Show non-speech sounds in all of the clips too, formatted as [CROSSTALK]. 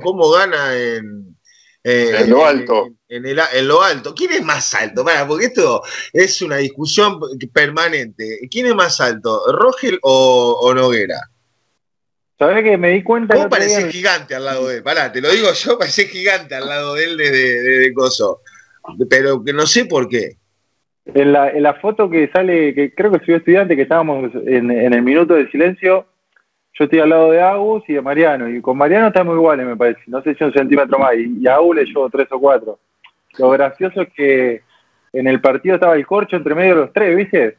cómo gana en, en lo alto. En, el, en, lo alto. ¿Quién es más alto? Para, porque esto es una discusión permanente. ¿Quién es más alto, Rogel o, o Noguera? ¿Sabés que me di cuenta? Vos parecés gigante al lado de él. Pará, te lo digo yo, parecés gigante al lado de él desde, de Coso. Pero que no sé por qué. En la, en la foto que sale, que creo que soy estudiante, que estábamos en, en el minuto de silencio, yo estoy al lado de Agus y de Mariano, y con Mariano estamos iguales, me parece, no sé si un centímetro más, y, a Agus le llevo tres o cuatro. Lo gracioso es que en el partido estaba el corcho entre medio de los tres, ¿viste?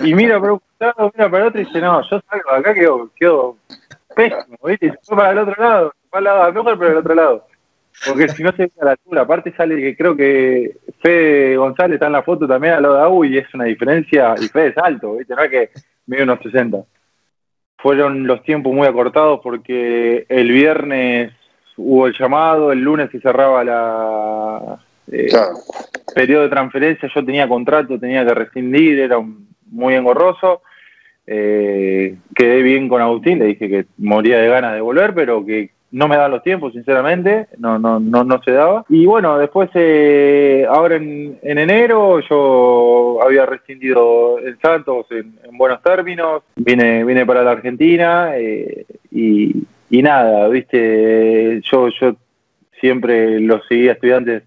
Y mira para un lado, mira para el otro y dice, no, yo salgo de acá, quedo, quedo pésimo, ¿viste? Y se fue para el otro lado, para el lado mejor, pero el otro lado. Porque si no se ve a la altura, aparte sale que creo que Fede González está en la foto también al lado de Agus y es una diferencia, y Fede es alto, ¿viste? No es que mide unos 60 fueron los tiempos muy acortados porque el viernes hubo el llamado, el lunes se cerraba la eh, periodo de transferencia, yo tenía contrato, tenía que rescindir, era muy engorroso. Eh, quedé bien con Agustín, le dije que moría de ganas de volver, pero que no me daban los tiempos, sinceramente, no, no, no, no se daba. Y bueno, después, eh, ahora en, enero, yo había rescindido en Santos en, buenos términos, vine, vine para la Argentina eh, y, nada, viste, yo, yo siempre lo seguía estudiantes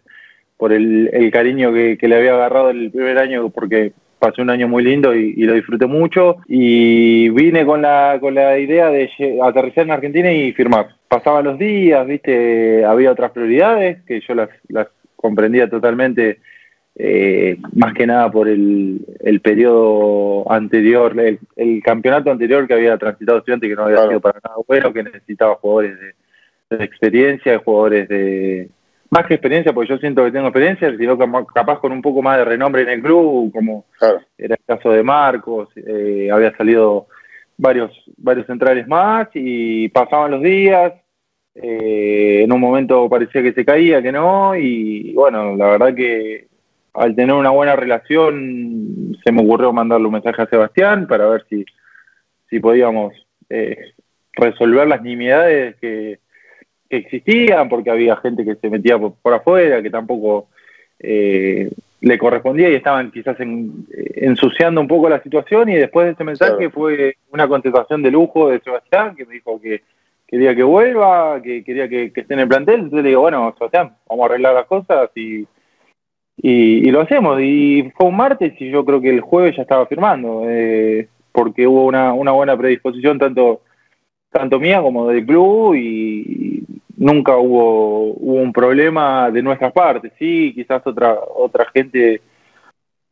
por el, cariño que, que, le había agarrado el primer año, porque pasé un año muy lindo y, lo disfruté mucho y vine con la, con la idea de aterrizar en Argentina y firmar. Pasaban los días, viste, había otras prioridades que yo las, las comprendía totalmente, eh, más que nada por el, el periodo anterior, el, campeonato anterior que había transitado estudiante que no había sido para nada bueno, que necesitaba jugadores de, de experiencia, jugadores de, más que experiencia, porque yo siento que tengo experiencia, sino capaz con un poco más de renombre en el club, como era el caso de Marcos, eh, había salido varios, varios centrales más y pasaban los días, eh, en un momento parecía que se caía, que no, y bueno, la verdad que al tener una buena relación se me ocurrió mandarle un mensaje a Sebastián para ver si, si podíamos eh, resolver las nimiedades que que existían, porque había gente que se metía por, afuera, que tampoco eh, le correspondía y estaban quizás en, eh, ensuciando un poco la situación y después de ese mensaje fue una contestación de lujo de Sebastián que me dijo que quería que vuelva, que quería que, esté en el plantel, entonces le digo, bueno, Sebastián, vamos a arreglar las cosas y, y, lo hacemos. Y fue un martes y yo creo que el jueves ya estaba firmando, eh, porque hubo una, una buena predisposición tanto tanto mía como del club y, nunca hubo, hubo un problema de nuestras partes, sí, quizás otra, otra gente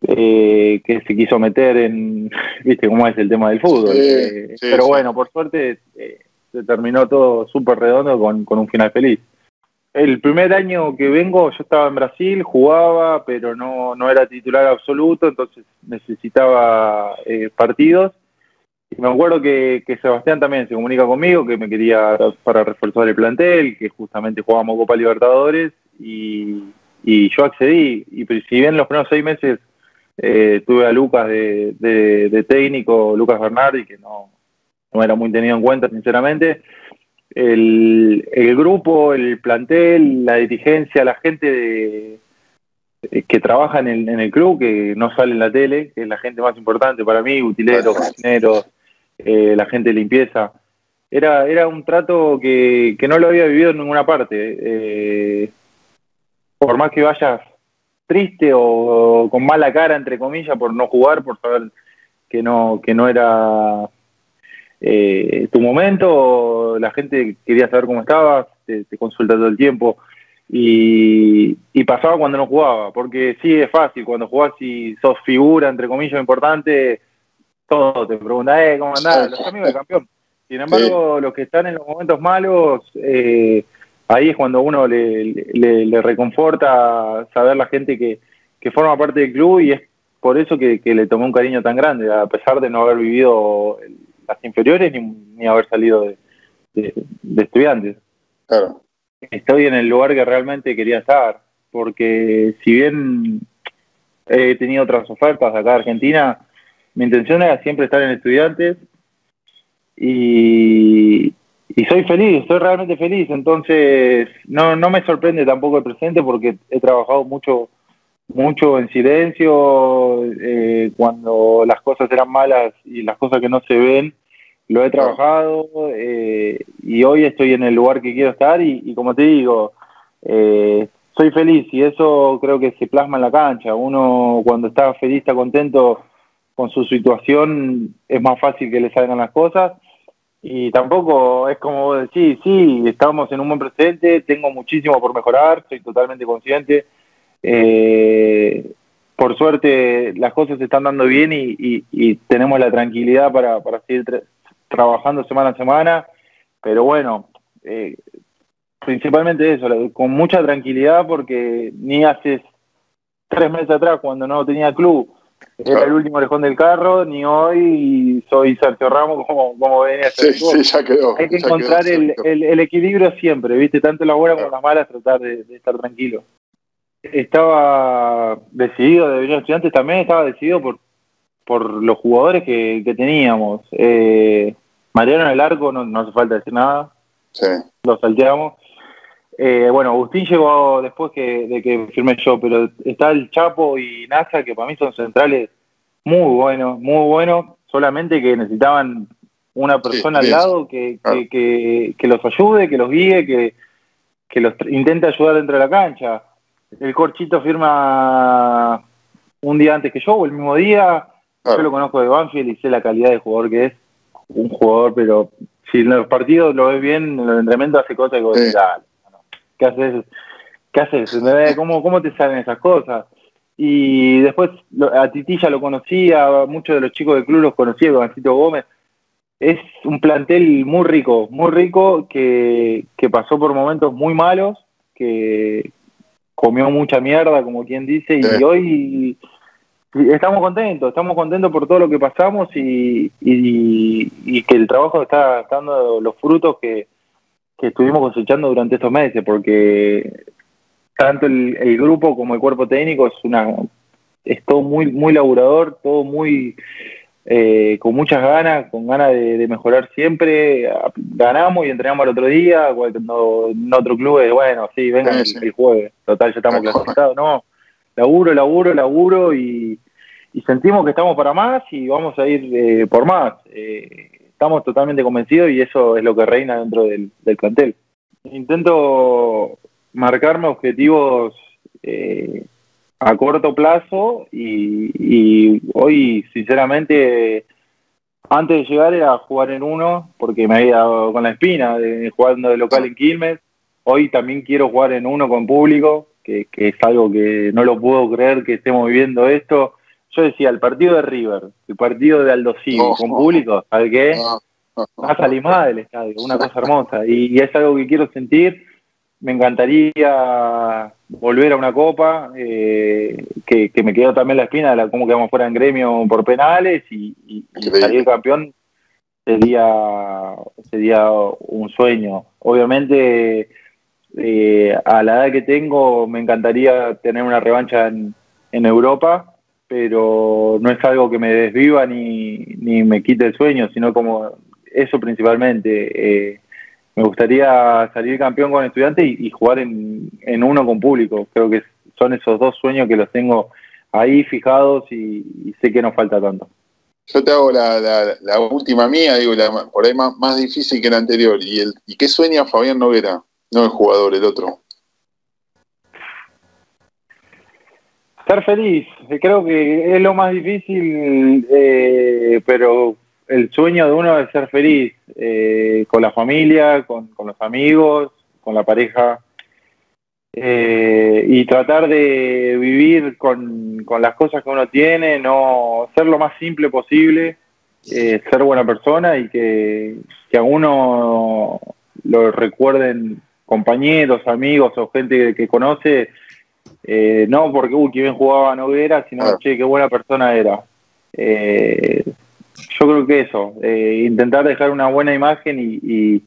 eh, que se quiso meter en, [LAUGHS] viste cómo es el tema del fútbol, eh, pero bueno, por suerte eh, se terminó todo súper redondo con, con un final feliz. El primer año que vengo yo estaba en Brasil, jugaba, pero no, no era titular absoluto, entonces necesitaba partidos me acuerdo que, Sebastián también se comunica conmigo, que me quería para reforzar el plantel, que justamente jugábamos Copa Libertadores, y, yo accedí. Y si bien los primeros seis meses eh, tuve a Lucas de, técnico, Lucas Bernardi, que no, no era muy tenido en cuenta, sinceramente, el, grupo, el plantel, la dirigencia, la gente que trabaja en el, en el club, que no sale en la tele, que es la gente más importante para mí, utileros, cocineros, eh, la gente de limpieza. Era, era un trato que, no lo había vivido en ninguna parte. Eh, por más que vayas triste o, con mala cara, entre comillas, por no jugar, por saber que no, que no era eh, tu momento, la gente quería saber cómo estabas, te, consulta todo el tiempo. Y, pasaba cuando no jugaba, porque sí es fácil, cuando jugás y sos figura, entre comillas, importante, todo te pregunta, eh, ¿cómo andás? Los amigos del campeón. Sin embargo, los que están en los momentos malos, eh, ahí es cuando uno le, reconforta saber la gente que, forma parte del club y es por eso que, le tomó un cariño tan grande, a pesar de no haber vivido las inferiores ni, haber salido de, estudiantes. Claro. Estoy en el lugar que realmente quería estar, porque si bien he tenido otras ofertas acá de Argentina, mi intención era siempre estar en estudiantes y, y soy feliz, estoy realmente feliz, entonces no, no me sorprende tampoco el presente porque he trabajado mucho mucho en silencio, eh, cuando las cosas eran malas y las cosas que no se ven, lo he trabajado eh, y hoy estoy en el lugar que quiero estar y, como te digo, eh, soy feliz y eso creo que se plasma en la cancha. Uno cuando está feliz, está contento con su situación, es más fácil que le salgan las cosas y tampoco es como vos decís, sí, estamos en un buen presente, tengo muchísimo por mejorar, soy totalmente consciente. Eh, por suerte las cosas se están dando bien y, tenemos la tranquilidad para, seguir trabajando semana a semana, pero bueno, eh, principalmente eso, con mucha tranquilidad porque ni hace tres meses atrás cuando no tenía club era el último orejón del carro, ni hoy soy Sergio Ramos como, como venía a ser. Sí, ya quedó. Hay que encontrar el, el, equilibrio siempre, ¿viste? Tanto las buenas como las malas, tratar de, estar tranquilo. Estaba decidido de venir a estudiantes, también estaba decidido por, por los jugadores que, que teníamos. Eh, Mariano en el arco, no, no hace falta decir nada. Sí. Lo salteamos. Eh, bueno, Agustín llegó después que, de que firmé yo, pero está el Chapo y NASA, que para mí son centrales muy buenos, muy buenos, solamente que necesitaban una persona al lado que, que, que, los ayude, que los guíe, que, que los intente ayudar dentro de la cancha. El Corchito firma un día antes que yo, o el mismo día. Yo lo conozco de Banfield y sé la calidad de jugador que es. Un jugador, pero si en los partidos lo ves bien, en los entrenamientos hace cosas que vos ¿qué haces? ¿Qué haces? ¿Cómo, ¿Cómo te salen esas cosas? Y después a Titi ya lo conocía, muchos de los chicos del club los conocía, Juancito Gómez. Es un plantel muy rico, muy rico, que, que pasó por momentos muy malos, que comió mucha mierda, como quien dice, y hoy estamos contentos, estamos contentos por todo lo que pasamos y, y, y que el trabajo está dando los frutos que, que estuvimos cosechando durante estos meses, porque tanto el, grupo como el cuerpo técnico es una es todo muy muy laburador, todo muy eh, con muchas ganas, con ganas de, mejorar siempre. Ganamos y entrenamos al otro día, cuando en otro club es bueno, sí, vengan el, jueves, total, ya estamos clasificados. No, laburo, laburo, laburo y, sentimos que estamos para más y vamos a ir eh, por más. Eh, estamos totalmente convencidos y eso es lo que reina dentro del, plantel. Intento marcarme objetivos eh, a corto plazo y, hoy, sinceramente, antes de llegar era jugar en uno, porque me había dado con la espina de jugando de local en Quilmes. Hoy también quiero jugar en uno con público, que, es algo que no lo puedo creer que estemos viviendo esto yo decía, el partido de River, el partido de Aldo con público, ¿sabes qué? A salir más del estadio, una cosa hermosa. Y, es algo que quiero sentir. Me encantaría volver a una copa, eh, que, me quedó también la espina de la, cómo quedamos fuera en gremio por penales y, y, salir campeón sería, sería un sueño. Obviamente, eh, a la edad que tengo, me encantaría tener una revancha en, en Europa pero no es algo que me desviva ni, ni me quite el sueño, sino como eso principalmente. Eh, me gustaría salir campeón con estudiantes y, jugar en, en, uno con público. Creo que son esos dos sueños que los tengo ahí fijados y, sé que no falta tanto. Yo te hago la, la, última mía, digo, la, por ahí más, más, difícil que la anterior. ¿Y, el, ¿Y qué sueña Fabián Noguera? No el jugador, el otro. Ser feliz, creo que es lo más difícil, eh, pero el sueño de uno es ser feliz, eh, con la familia, con, los amigos, con la pareja, eh, y tratar de vivir con, las cosas que uno tiene, no ser lo más simple posible, ser buena persona y que, a uno lo recuerden compañeros, amigos o gente que conoce eh, no porque, uy, qué bien jugaba Noguera, sino, che, qué buena persona era. Eh, yo creo que eso, eh, intentar dejar una buena imagen y,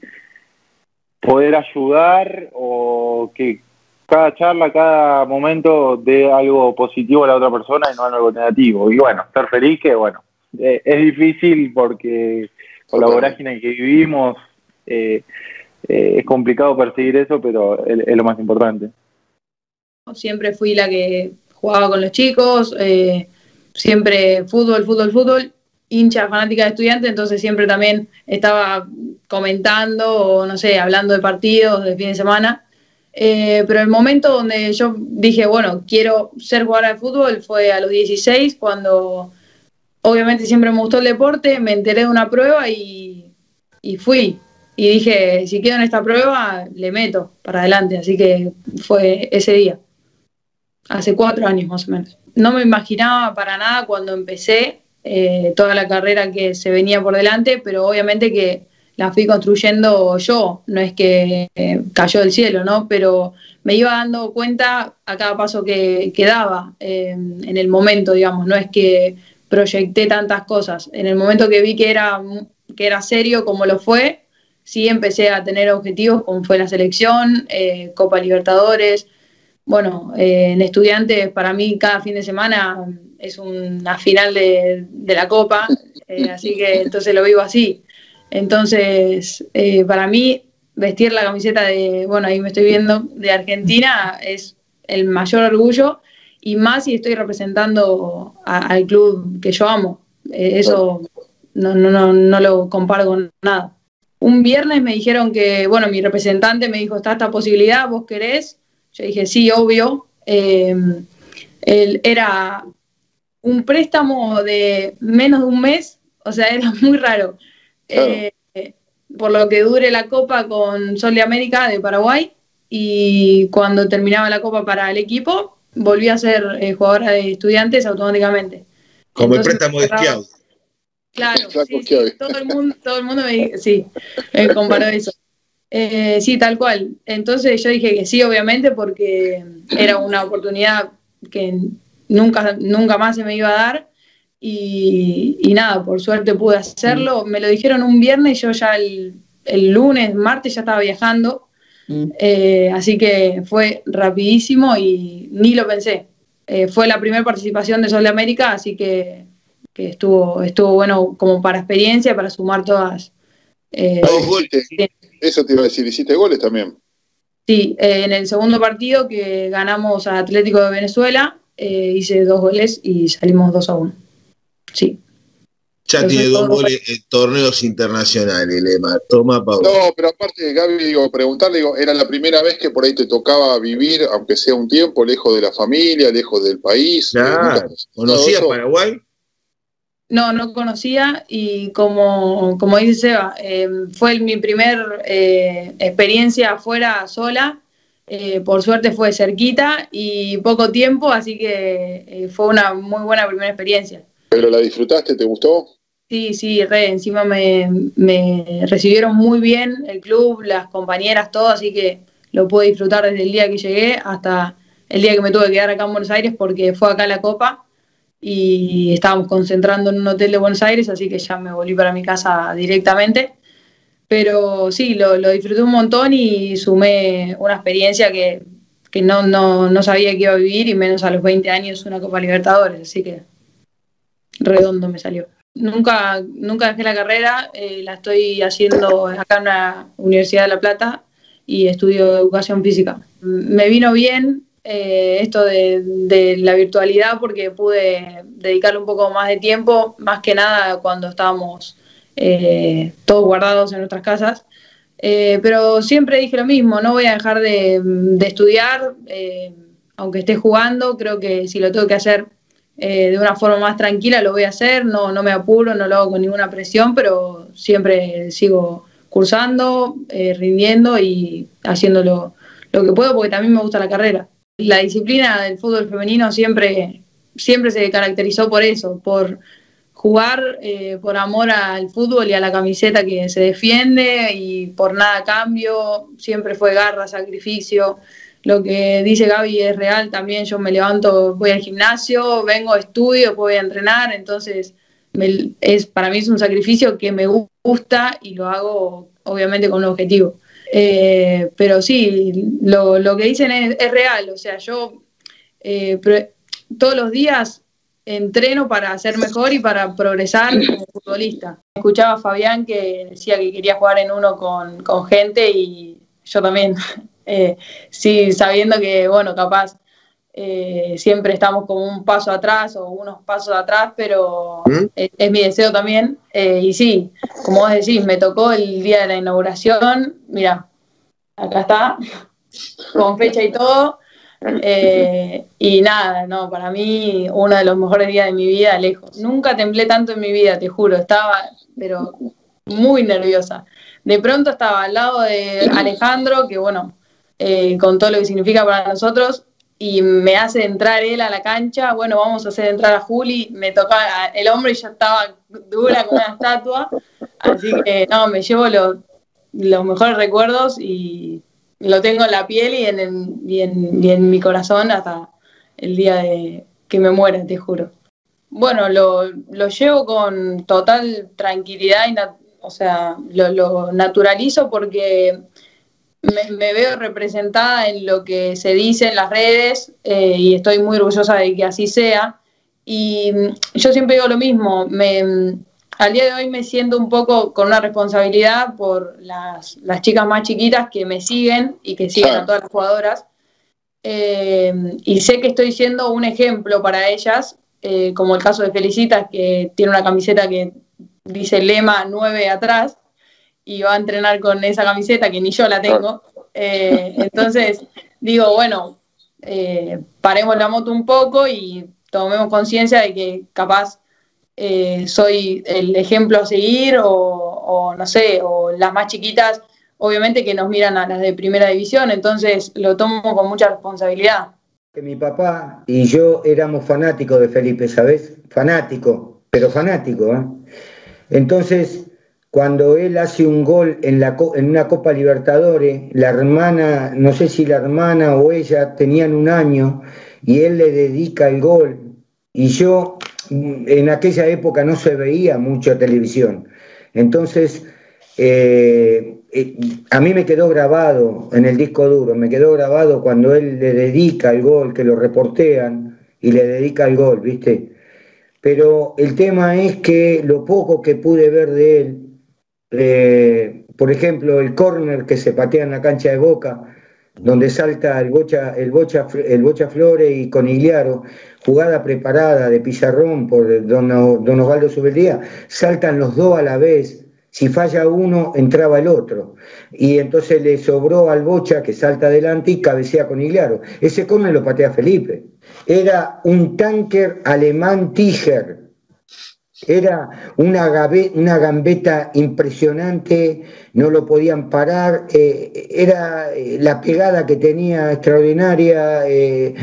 poder ayudar o que cada charla, cada momento dé algo positivo a la otra persona y no algo negativo. Y bueno, estar feliz que, bueno, es difícil porque con la vorágine que vivimos eh, eh, es complicado perseguir eso, pero es, lo más importante. Siempre fui la que jugaba con los chicos, eh, siempre fútbol, fútbol, fútbol, hincha fanática de estudiantes, entonces siempre también estaba comentando o no sé, hablando de partidos de fin de semana. Eh, pero el momento donde yo dije, bueno, quiero ser jugadora de fútbol fue a los 16, cuando obviamente siempre me gustó el deporte, me enteré de una prueba y, y fui. Y dije, si quedo en esta prueba, le meto para adelante. Así que fue ese día, hace cuatro años más o menos. No me imaginaba para nada cuando empecé eh, toda la carrera que se venía por delante, pero obviamente que la fui construyendo yo, no es que eh, cayó del cielo, ¿no? Pero me iba dando cuenta a cada paso que, daba eh, en el momento, digamos, no es que proyecté tantas cosas. En el momento que vi que era, que era serio como lo fue, sí empecé a tener objetivos como fue la selección, Copa Libertadores. Bueno, en estudiantes para mí cada fin de semana es una final de, la Copa, eh, así que entonces lo vivo así. Entonces, eh, para mí, vestir la camiseta de, bueno, ahí me estoy viendo, de Argentina es el mayor orgullo y más si estoy representando al club que yo amo. Eh, eso no, no, no, no lo comparo con nada. Un viernes me dijeron que, bueno, mi representante me dijo, está esta posibilidad, vos querés. Yo dije, sí, obvio. él era un préstamo de menos de un mes, o sea, era [LAUGHS] muy raro. Eh, por lo que dure la copa con Sol de América de Paraguay y cuando terminaba la copa para el equipo, volví a ser eh, jugadora de estudiantes automáticamente. Como el préstamo de. Claro, todo, el mundo, todo el mundo me, sí, me comparó eso. Eh, sí, tal cual. Entonces yo dije que sí, obviamente, porque era una oportunidad que nunca, nunca más se me iba a dar. Y, nada, por suerte pude hacerlo. Mm. Me lo dijeron un viernes yo ya el, lunes, martes ya estaba viajando. Mm. Eh, así que fue rapidísimo y ni lo pensé. Eh, fue la primera participación de Sol de América, así que, estuvo, estuvo bueno como para experiencia, para sumar todas. Eh, Eso te iba a decir, hiciste goles también. Sí, en el segundo partido que ganamos a Atlético de Venezuela, eh, hice dos goles y salimos 2 a 1. Sí. Ya tiene dos goles en torneos internacionales, Lema. Toma, Pablo. No, pero aparte, Gaby, digo, preguntarle, digo, era la primera vez que por ahí te tocaba vivir, aunque sea un tiempo, lejos de la familia, lejos del país. Claro. ¿Conocías Paraguay? No, no conocía y como, como dice Seba, eh, fue mi primer eh, experiencia afuera sola eh, por suerte fue cerquita y poco tiempo, así que fue una muy buena primera experiencia. ¿Pero la disfrutaste? ¿Te gustó? Sí, sí, re, encima me, recibieron muy bien el club, las compañeras, todo, así que lo pude disfrutar desde el día que llegué hasta el día que me tuve que quedar acá en Buenos Aires porque fue acá la Copa y estábamos concentrando en un hotel de Buenos Aires, así que ya me volví para mi casa directamente. Pero sí, lo, disfruté un montón y sumé una experiencia que, no, no, sabía que iba a vivir y menos a los 20 años una Copa Libertadores, así que redondo me salió. Nunca, nunca dejé la carrera, eh, la estoy haciendo acá en la Universidad de La Plata y estudio educación física. Me vino bien eh, esto de, de, la virtualidad porque pude dedicarle un poco más de tiempo, más que nada cuando estábamos eh, todos guardados en nuestras casas. Eh, pero siempre dije lo mismo, no voy a dejar de, estudiar, eh, aunque esté jugando, creo que si lo tengo que hacer de una forma más tranquila, lo voy a hacer, no, no me apuro, no lo hago con ninguna presión, pero siempre sigo cursando, rindiendo y haciendo lo, lo que puedo, porque también me gusta la carrera. La disciplina del fútbol femenino siempre, siempre se caracterizó por eso, por jugar eh, por amor al fútbol y a la camiseta que se defiende y por nada cambio, siempre fue garra, sacrificio. Lo que dice Gaby es real también, yo me levanto, voy al gimnasio, vengo, estudio, voy a entrenar, entonces es, para mí es un sacrificio que me gusta y lo hago obviamente con un objetivo. Eh, pero sí, lo, que dicen es, real, o sea, yo eh, todos los días entreno para ser mejor y para progresar como futbolista. Escuchaba a Fabián que decía que quería jugar en uno con, con gente y yo también, [LAUGHS] eh, sí, sabiendo que, bueno, capaz eh, siempre estamos como un paso atrás o unos pasos atrás, pero ¿Mm? es, es mi deseo también. Eh, y sí, como vos decís, me tocó el día de la inauguración, mira, acá está, [LAUGHS] con fecha y todo. Eh, y nada, no, para mí uno de los mejores días de mi vida, lejos. Nunca temblé tanto en mi vida, te juro, estaba, pero muy nerviosa. De pronto estaba al lado de Alejandro, que bueno, con todo lo que significa para nosotros, y me hace entrar él a la cancha, bueno, vamos a hacer entrar a Juli, me tocaba el hombro y ya estaba dura como una estatua, así que no, me llevo los, los mejores recuerdos y lo tengo en la piel y en, en- y en- y en mi corazón hasta el día de que me muera, te juro. Bueno, lo, lo llevo con total tranquilidad y, o sea, lo, lo naturalizo porque me, me veo representada en lo que se dice en las redes eh, y estoy muy orgullosa de que así sea. Y mm, yo siempre digo lo mismo, me, mm, al día de hoy me siento un poco con una responsabilidad por las, las chicas más chiquitas que me siguen y que siguen a todas las jugadoras. Eh, y sé que estoy siendo un ejemplo para ellas, eh, como el caso de Felicitas, que tiene una camiseta que dice lema 9 atrás y va a entrenar con esa camiseta que ni yo la tengo. Eh, entonces, digo, bueno, eh, paremos la moto un poco y tomemos conciencia de que capaz eh, soy el ejemplo a seguir o, o no sé, o las más chiquitas, obviamente que nos miran a las de primera división, entonces lo tomo con mucha responsabilidad. que mi papá y yo éramos fanáticos de Felipe, ¿sabes? Fanático, pero fanático, ¿eh? Entonces, cuando él hace un gol en, la, en una Copa Libertadores, la hermana, no sé si la hermana o ella tenían un año y él le dedica el gol. Y yo, mm, en aquella época no se veía mucho televisión. Entonces, eh, eh, a mí me quedó grabado en el disco duro, me quedó grabado cuando él le dedica el gol, que lo reportean y le dedica el gol, ¿viste? Pero el tema es que lo poco que pude ver de él, eh, por ejemplo, el córner que se patea en la cancha de Boca, donde salta el Bocha, el Bocha, el Bocha Flores y Conigliaro, jugada preparada de pizarrón por don, don Osvaldo Subeldía, saltan los dos a la vez. Si falla uno, entraba el otro. Y entonces le sobró al Bocha que salta adelante y cabecea con Igliaro. Ese córner lo patea Felipe. Era un tanker alemán Tiger. Era una, gambeta impresionante, no lo podían parar, eh, era eh, la pegada que tenía extraordinaria. eh,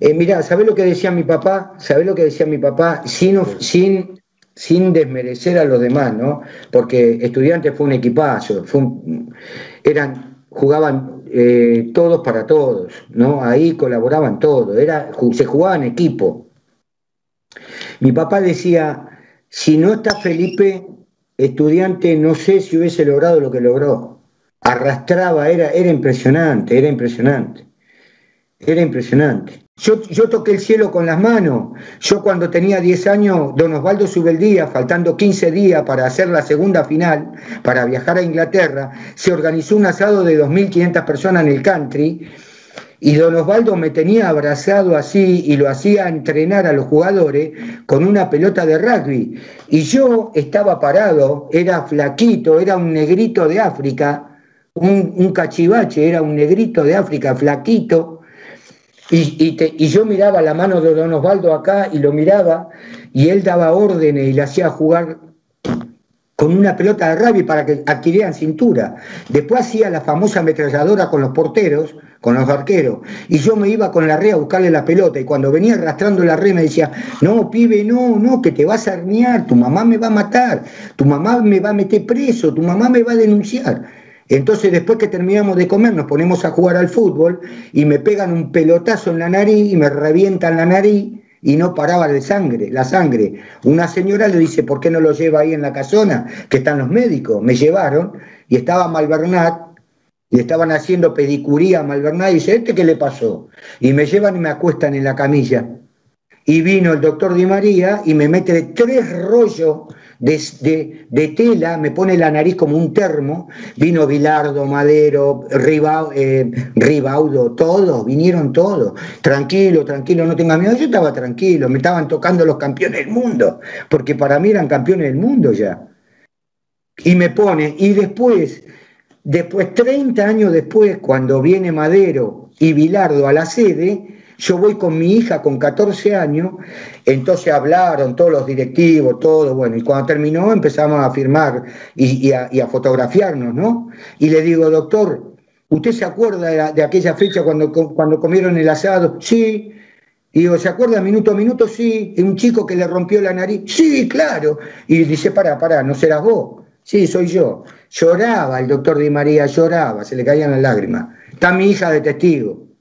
eh, mirá, ¿sabés lo que decía mi papá? ¿Sabés lo que decía mi papá? Sin, of- sin, sin desmerecer a los demás, ¿no? Porque estudiantes fue un equipazo, fue un- eran, jugaban eh, todos para todos, ¿no? Ahí colaboraban todos, era, se jugaba en equipo. Mi papá decía, si no está Felipe, estudiante, no sé si hubiese logrado lo que logró. Arrastraba, era, era impresionante, era impresionante. Era impresionante. Yo, yo toqué el cielo con las manos. Yo cuando tenía 10 años, don Osvaldo Subeldía, faltando 15 días para hacer la segunda final, para viajar a Inglaterra, se organizó un asado de 2.500 personas en el country y don Osvaldo me tenía abrazado así y lo hacía entrenar a los jugadores con una pelota de rugby. Y yo estaba parado, era flaquito, era un negrito de África, un, cachivache, era un negrito de África, flaquito. Y, y y yo miraba la mano de don Osvaldo acá y lo miraba y él daba órdenes y le hacía jugar con una pelota de rugby para que adquirieran cintura. Después hacía la famosa ametralladora con los porteros, con los arqueros, y yo me iba con la red a buscarle la pelota, y cuando venía arrastrando la red me decía, no, pibe, no, no, que te vas a herniar, tu mamá me va a matar, tu mamá me va a meter preso, tu mamá me va a denunciar. Entonces después que terminamos de comer nos ponemos a jugar al fútbol y me pegan un pelotazo en la nariz y me revientan la nariz y no paraba de sangre, la sangre. Una señora le dice, ¿por qué no lo lleva ahí en la casona? Que están los médicos. Me llevaron y estaba Malvernat y estaban haciendo pedicuría a Malvernat y dice, ¿este qué le pasó? Y me llevan y me acuestan en la camilla. y vino el doctor Di María y me mete tres rollos de, de, tela, me pone la nariz como un termo, vino Bilardo, Madero, eh, Ribaudo, todos, vinieron todos, tranquilo, tranquilo, no tengas miedo, yo estaba tranquilo, me estaban tocando los campeones del mundo, porque para mí eran campeones del mundo ya. Y me pone, y después, después, 30 años después, cuando viene Madero y Bilardo a la sede, yo voy con mi hija con 14 años, entonces hablaron todos los directivos, todo, bueno, y cuando terminó empezamos a firmar y, a, fotografiarnos, ¿no? Y le digo, doctor, ¿usted se acuerda de, aquella fecha cuando, cuando comieron el asado? Sí. Y digo, ¿se acuerda minuto a minuto? Sí. ¿Y un chico que le rompió la nariz? Sí, claro. Y dice, pará, pará, ¿no serás vos? Sí, soy yo. Lloraba el doctor Di María, lloraba, se le caían las lágrimas. Está mi hija de testigo.